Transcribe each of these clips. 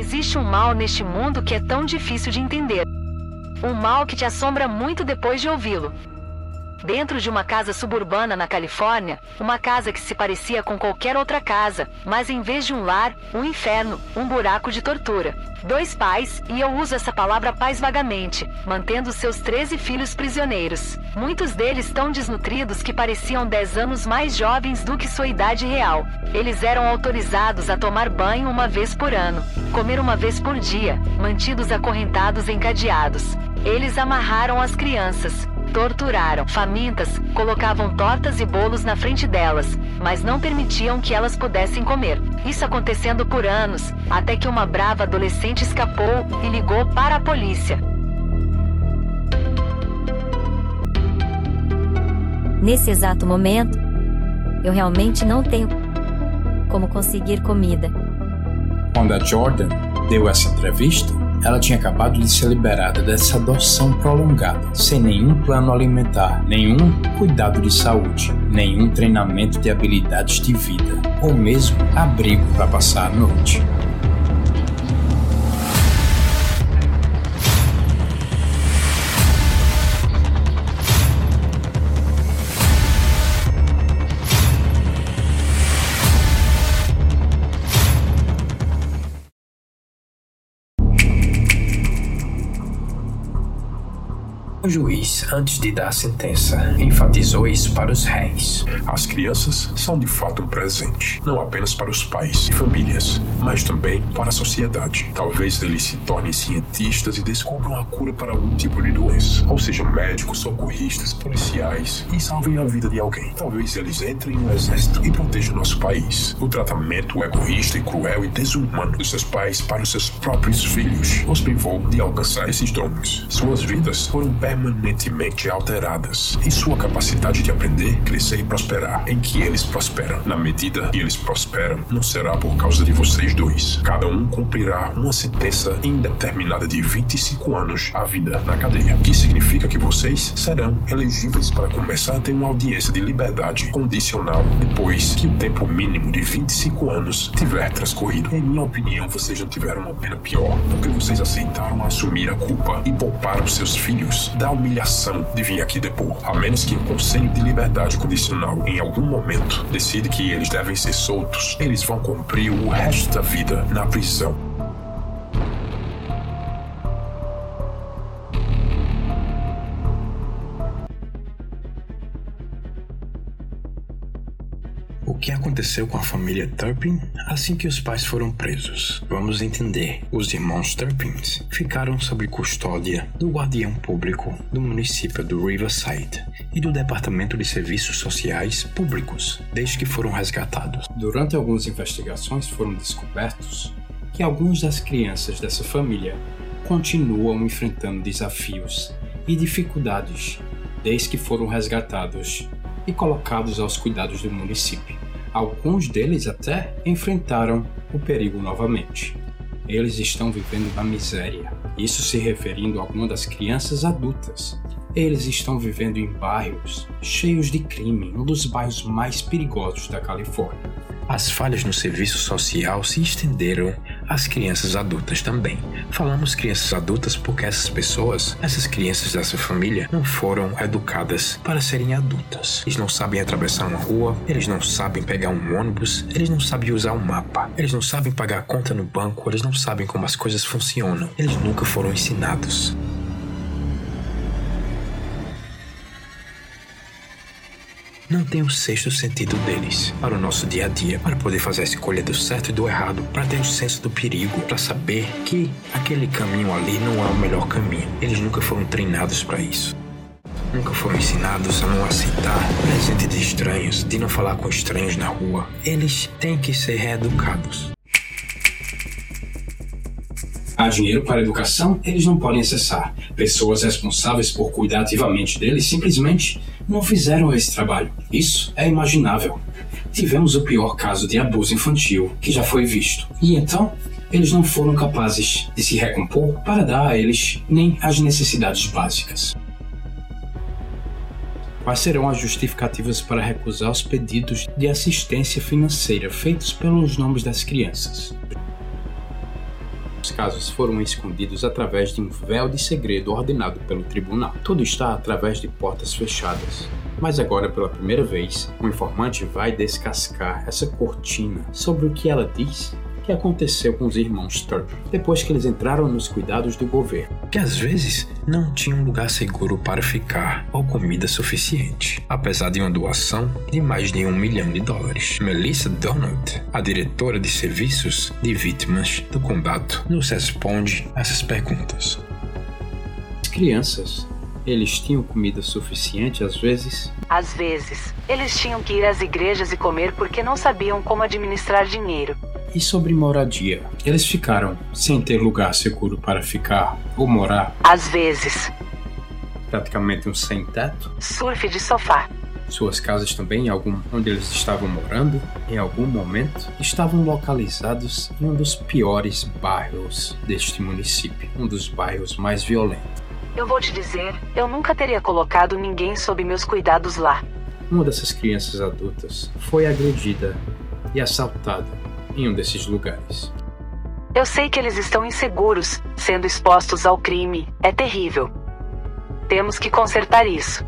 Existe um mal neste mundo que é tão difícil de entender. Um mal que te assombra muito depois de ouvi-lo. Dentro de uma casa suburbana na Califórnia, uma casa que se parecia com qualquer outra casa, mas em vez de um lar, um inferno, um buraco de tortura. Dois pais, e eu uso essa palavra pais vagamente, mantendo seus 13 filhos prisioneiros. Muitos deles tão desnutridos que pareciam 10 anos mais jovens do que sua idade real. Eles eram autorizados a tomar banho uma vez por ano, comer uma vez por dia, mantidos acorrentados em cadeados. Eles amarraram as crianças, torturaram. Famintas, colocavam tortas e bolos na frente delas, mas não permitiam que elas pudessem comer. Isso acontecendo por anos, até que uma brava adolescente escapou e ligou para a polícia. Nesse exato momento, eu realmente não tenho como conseguir comida. Quando a Jordan deu essa entrevista, ela tinha acabado de ser liberada dessa adoção prolongada, sem nenhum plano alimentar, nenhum cuidado de saúde, nenhum treinamento de habilidades de vida, ou mesmo abrigo para passar a noite. O juiz, antes de dar a sentença, enfatizou isso para os réis. As crianças são de fato um presente, não apenas para os pais e famílias, mas também para a sociedade. Talvez eles se tornem cientistas e descubram a cura para algum tipo de doença, ou sejam médicos, socorristas, policiais e salvem a vida de alguém. Talvez eles entrem no exército e protejam nosso país. O tratamento egoísta e cruel e desumano dos seus pais para os seus próprios filhos os privou de alcançar esses dons. Suas vidas foram permanentes permanentemente alteradas e sua capacidade de aprender, crescer e prosperar, em que eles prosperam. Na medida que eles prosperam, não será por causa de vocês dois. Cada um cumprirá uma sentença indeterminada de 25 anos à vida na cadeia, que significa que vocês serão elegíveis para começar a ter uma audiência de liberdade condicional depois que o tempo mínimo de 25 anos tiver transcorrido. Em minha opinião, vocês já tiveram uma pena pior, porque vocês aceitaram assumir a culpa e pouparam seus filhos da humilhação de vir aqui depor, a menos que o Conselho de Liberdade Condicional, em algum momento, decide que eles devem ser soltos, eles vão cumprir o resto da vida na prisão. Aconteceu com a família Turpin assim que os pais foram presos? Vamos entender. Os irmãos Turpins ficaram sob custódia do guardião público do município do Riverside e do Departamento de Serviços Sociais Públicos desde que foram resgatados. Durante algumas investigações foram descobertos que algumas das crianças dessa família continuam enfrentando desafios e dificuldades desde que foram resgatados e colocados aos cuidados do município. Alguns deles até enfrentaram o perigo novamente. Eles estão vivendo na miséria, isso se referindo a algumas das crianças adultas. Eles estão vivendo em bairros cheios de crime, um dos bairros mais perigosos da Califórnia. As falhas no serviço social se estenderam às crianças adultas também. Falamos crianças adultas porque essas pessoas, essas crianças dessa família, não foram educadas para serem adultas. Eles não sabem atravessar uma rua, eles não sabem pegar um ônibus, eles não sabem usar um mapa, eles não sabem pagar a conta no banco, eles não sabem como as coisas funcionam. Eles nunca foram ensinados. Não tem o sexto sentido deles para o nosso dia a dia, para poder fazer a escolha do certo e do errado, para ter o senso do perigo, para saber que aquele caminho ali não é o melhor caminho. Eles nunca foram treinados para isso. Nunca foram ensinados a não aceitar presente de estranhos, de não falar com estranhos na rua. Eles têm que ser reeducados. Há dinheiro para educação, eles não podem acessar. Pessoas responsáveis por cuidar ativamente deles simplesmente não fizeram esse trabalho. Isso é imaginável. Tivemos o pior caso de abuso infantil que já foi visto. E então, eles não foram capazes de se recompor para dar a eles nem as necessidades básicas. Quais serão as justificativas para recusar os pedidos de assistência financeira feitos pelos nomes das crianças? Os casos foram escondidos através de um véu de segredo ordenado pelo tribunal. Tudo está através de portas fechadas. Mas agora, pela primeira vez, o informante vai descascar essa cortina sobre o que ela diz que aconteceu com os irmãos Turp depois que eles entraram nos cuidados do governo. Que às vezes não tinham um lugar seguro para ficar ou comida suficiente, apesar de uma doação de mais de um milhão de dólares. Melissa Donald, a diretora de serviços de vítimas do condado, nos responde essas perguntas. As crianças eles tinham comida suficiente às vezes? Às vezes. Eles tinham que ir às igrejas e comer porque não sabiam como administrar dinheiro. E sobre moradia? Eles ficaram sem ter lugar seguro para ficar ou morar? Às vezes. Praticamente um sem-teto? Surf de sofá. Suas casas também, algum, onde eles estavam morando, em algum momento, estavam localizados em um dos piores bairros deste município, um dos bairros mais violentos. Eu vou te dizer, eu nunca teria colocado ninguém sob meus cuidados lá. Uma dessas crianças adultas foi agredida e assaltada em um desses lugares. Eu sei que eles estão inseguros, sendo expostos ao crime. É terrível. Temos que consertar isso.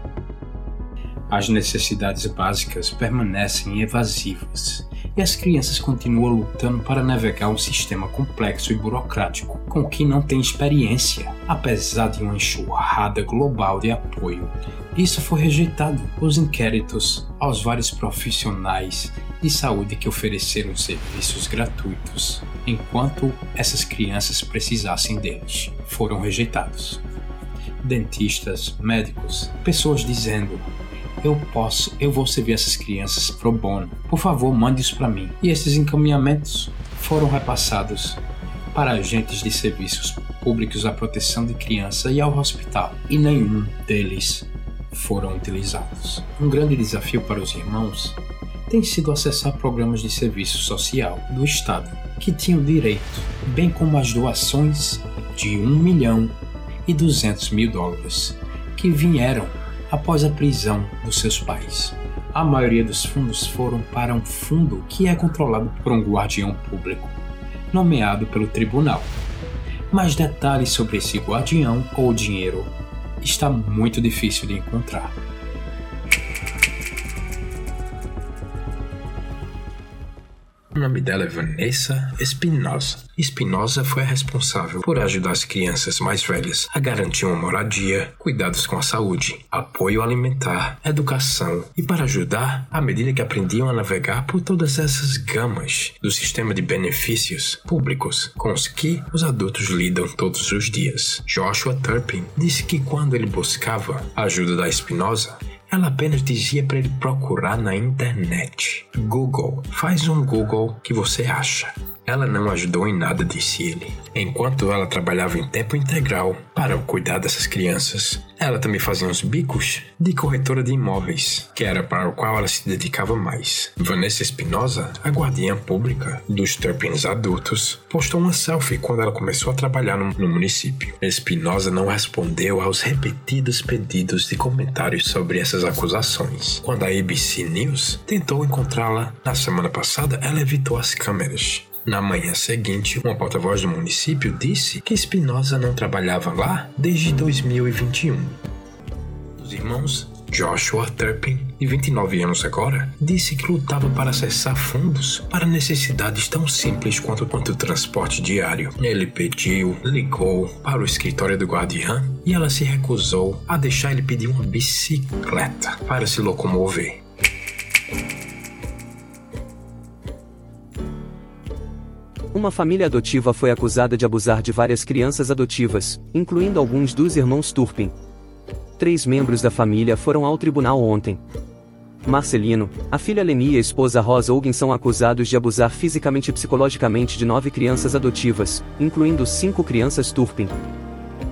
As necessidades básicas permanecem evasivas e as crianças continuam lutando para navegar um sistema complexo e burocrático com que não têm experiência, apesar de uma enxurrada global de apoio. Isso foi rejeitado. Os inquéritos aos vários profissionais de saúde que ofereceram serviços gratuitos enquanto essas crianças precisassem deles foram rejeitados. Dentistas, médicos, pessoas dizendo eu posso, eu vou servir essas crianças pro bono. Por favor, mande isso para mim. E esses encaminhamentos foram repassados para agentes de serviços públicos à proteção de criança e ao hospital, e nenhum deles foram utilizados. Um grande desafio para os irmãos tem sido acessar programas de serviço social do Estado, que tinham direito, bem como as doações de 1 milhão e 200 mil dólares, que vieram após a prisão dos seus pais. A maioria dos fundos foram para um fundo que é controlado por um guardião público, nomeado pelo tribunal. Mas detalhes sobre esse guardião ou dinheiro está muito difícil de encontrar. O nome dela é Vanessa Espinosa. Espinosa foi a responsável por ajudar as crianças mais velhas a garantir uma moradia, cuidados com a saúde, apoio alimentar, educação e para ajudar à medida que aprendiam a navegar por todas essas gamas do sistema de benefícios públicos com os que os adultos lidam todos os dias. Joshua Turpin disse que quando ele buscava a ajuda da Espinosa, ela apenas dizia para ele procurar na internet. Google. Faz um Google que você acha. Ela não ajudou em nada, disse ele. Enquanto ela trabalhava em tempo integral para cuidar dessas crianças, ela também fazia uns bicos de corretora de imóveis, que era para o qual ela se dedicava mais. Vanessa Espinosa, a guardiã pública dos Turpins adultos, postou uma selfie quando ela começou a trabalhar no, no município. Espinosa não respondeu aos repetidos pedidos de comentários sobre essas acusações. Quando a ABC News tentou encontrá-la na semana passada, ela evitou as câmeras. Na manhã seguinte, uma porta-voz do município disse que Espinosa não trabalhava lá desde 2021. Os irmãos Joshua Turpin, de 29 anos agora, disse que lutava para acessar fundos para necessidades tão simples quanto, quanto o transporte diário. Ele pediu, ligou para o escritório do guardiã e ela se recusou a deixar ele pedir uma bicicleta para se locomover. Uma família adotiva foi acusada de abusar de várias crianças adotivas, incluindo alguns dos irmãos Turpin. Três membros da família foram ao tribunal ontem. Marcelino, a filha Leni e a esposa Rosa Hogan são acusados de abusar fisicamente e psicologicamente de nove crianças adotivas, incluindo cinco crianças Turpin.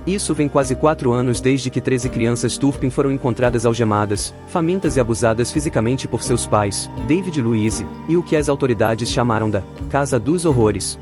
Isso vem quase quatro anos desde que 13 crianças Turpin foram encontradas algemadas, famintas e abusadas fisicamente por seus pais, David e Louise, e o que as autoridades chamaram da Casa dos Horrores.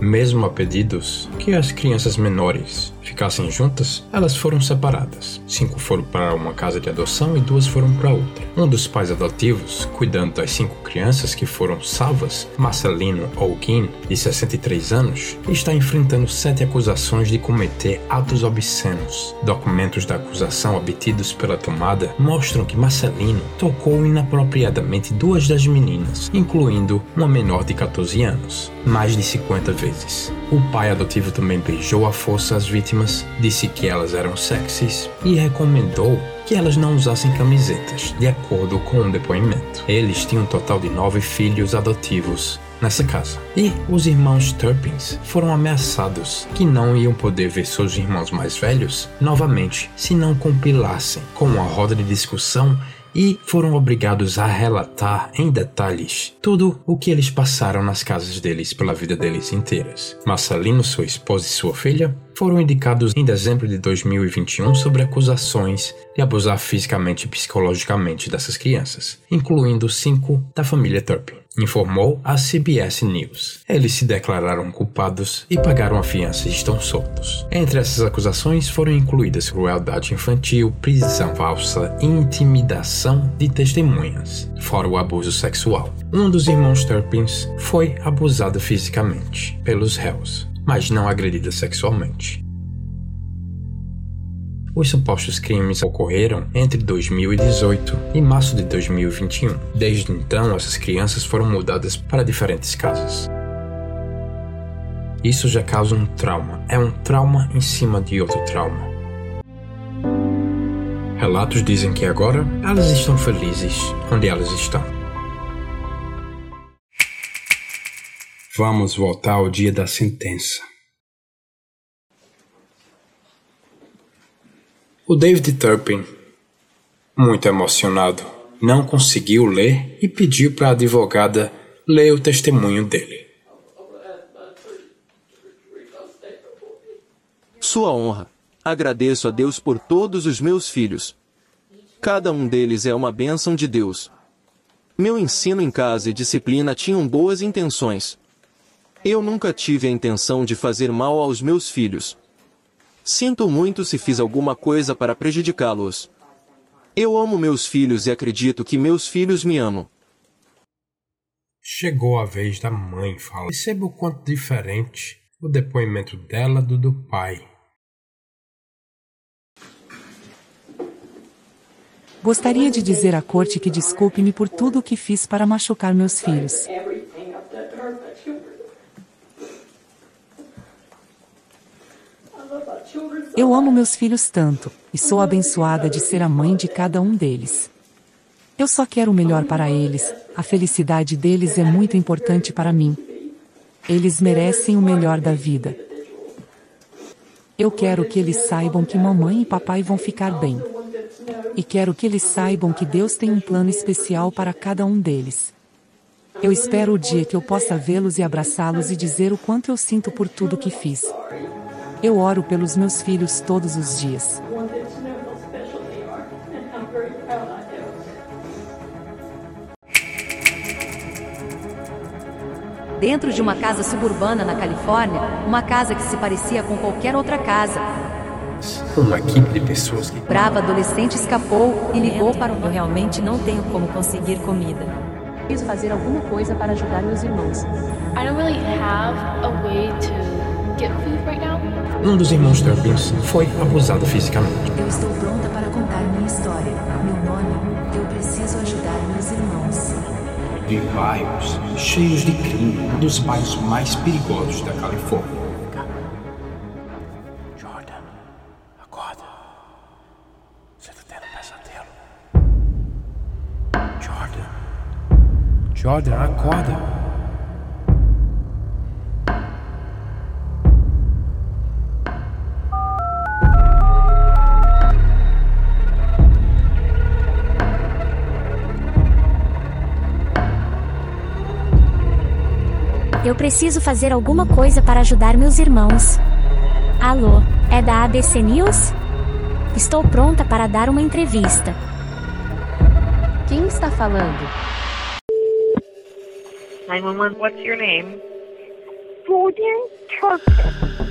Mesmo a pedidos que as crianças menores ficassem juntas, elas foram separadas. Cinco foram para uma casa de adoção e duas foram para outra. Um dos pais adotivos, cuidando das cinco crianças que foram salvas, Marcelino Olguin, de 63 anos, está enfrentando sete acusações de cometer atos obscenos. Documentos da acusação obtidos pela tomada mostram que Marcelino tocou inapropriadamente duas das meninas, incluindo uma menor de 14 anos, mais de 50 vezes. O pai adotivo também beijou à força as vítimas, disse que elas eram sexys e recomendou que elas não usassem camisetas, de acordo com o um depoimento. Eles tinham um total de nove filhos adotivos nessa casa. E os irmãos Turpins foram ameaçados que não iam poder ver seus irmãos mais velhos novamente se não compilassem com uma roda de discussão e foram obrigados a relatar em detalhes tudo o que eles passaram nas casas deles pela vida deles inteiras. Marcelino, sua esposa e sua filha foram indicados em dezembro de 2021 sobre acusações de abusar fisicamente e psicologicamente dessas crianças, incluindo cinco da família Turpin informou a CBS News. Eles se declararam culpados e pagaram a fiança e estão soltos. Entre essas acusações foram incluídas crueldade infantil, prisão falsa intimidação de testemunhas, fora o abuso sexual. Um dos irmãos Turpins foi abusado fisicamente pelos réus, mas não agredida sexualmente. Os supostos crimes ocorreram entre 2018 e março de 2021. Desde então, essas crianças foram mudadas para diferentes casas. Isso já causa um trauma. É um trauma em cima de outro trauma. Relatos dizem que agora elas estão felizes onde elas estão. Vamos voltar ao dia da sentença. O David Turpin, muito emocionado, não conseguiu ler e pediu para a advogada ler o testemunho dele. Sua honra. Agradeço a Deus por todos os meus filhos. Cada um deles é uma bênção de Deus. Meu ensino em casa e disciplina tinham boas intenções. Eu nunca tive a intenção de fazer mal aos meus filhos. Sinto muito se fiz alguma coisa para prejudicá-los. Eu amo meus filhos e acredito que meus filhos me amam. Chegou a vez da mãe falar. Perceba o quanto diferente o depoimento dela do do pai. Gostaria de dizer à corte que desculpe-me por tudo o que fiz para machucar meus filhos. Eu amo meus filhos tanto, e sou abençoada de ser a mãe de cada um deles. Eu só quero o melhor para eles, a felicidade deles é muito importante para mim. Eles merecem o melhor da vida. Eu quero que eles saibam que mamãe e papai vão ficar bem. E quero que eles saibam que Deus tem um plano especial para cada um deles. Eu espero o dia que eu possa vê-los e abraçá-los e dizer o quanto eu sinto por tudo que fiz. Eu oro pelos meus filhos todos os dias. Dentro de uma casa suburbana na Califórnia, uma casa que se parecia com qualquer outra casa. Uma equipe de pessoas que. Brava adolescente escapou e ligou para o. Eu realmente não tenho como conseguir comida. Preciso fazer alguma coisa para ajudar meus irmãos. I don't really have a way Um dos irmãos Turpins foi abusado fisicamente. Eu estou pronta para contar minha história. Meu nome, eu preciso ajudar meus irmãos. De bairros cheios de crime, um dos bairros mais perigosos da Califórnia. Jordan, acorda. Você tá tendo um pesadelo. Jordan. Jordan, acorda. Eu preciso fazer alguma coisa para ajudar meus irmãos. Alô, é da ABC News? Estou pronta para dar uma entrevista. Quem está falando? 911, what's your name? Jordan Turpin.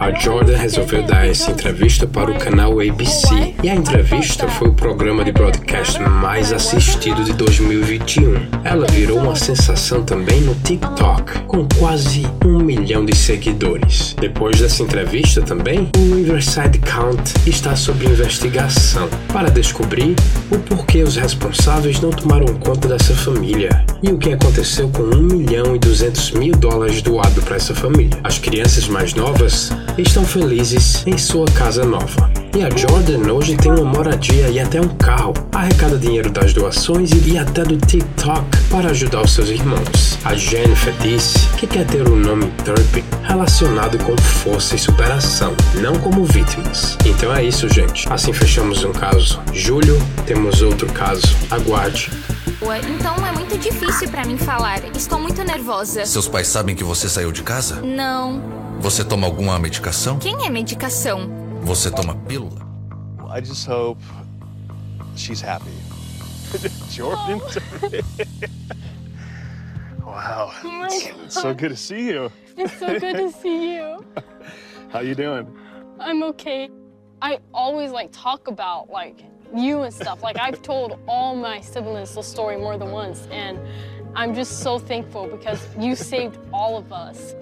A Jordan resolveu dar essa entrevista para o canal ABC e a entrevista foi o programa de broadcast mais assistido de 2021. Ela virou uma sensação também no TikTok, com quase um milhão de seguidores. Depois dessa entrevista também, o Riverside Count está sob investigação para descobrir o porquê os responsáveis não tomaram conta dessa família e o que aconteceu com 1 milhão e 200 mil dólares doado para essa família. As crianças mais novas estão felizes em sua casa nova. E a Jordan hoje tem uma moradia e até um carro. Arrecada dinheiro das doações e até do TikTok para ajudar os seus irmãos. A Jennifer disse que quer ter o nome Turpin relacionado com força e superação, não como vítimas. Então é isso, gente. Assim fechamos um caso. Julho, temos outro caso. Aguarde. Então é muito difícil pra mim falar. Estou muito nervosa. Seus pais sabem que você saiu de casa? Não. Você toma alguma medicação? Quem é medicação? Você toma pílula? I just hope she's happy. Jordan? wow. Oh my It's so good to see you. It's so good to see you. How you doing? I'm okay. I always like talk about like you and stuff. Like I've told all my siblings the story more than once and I'm just so thankful because you saved all of us.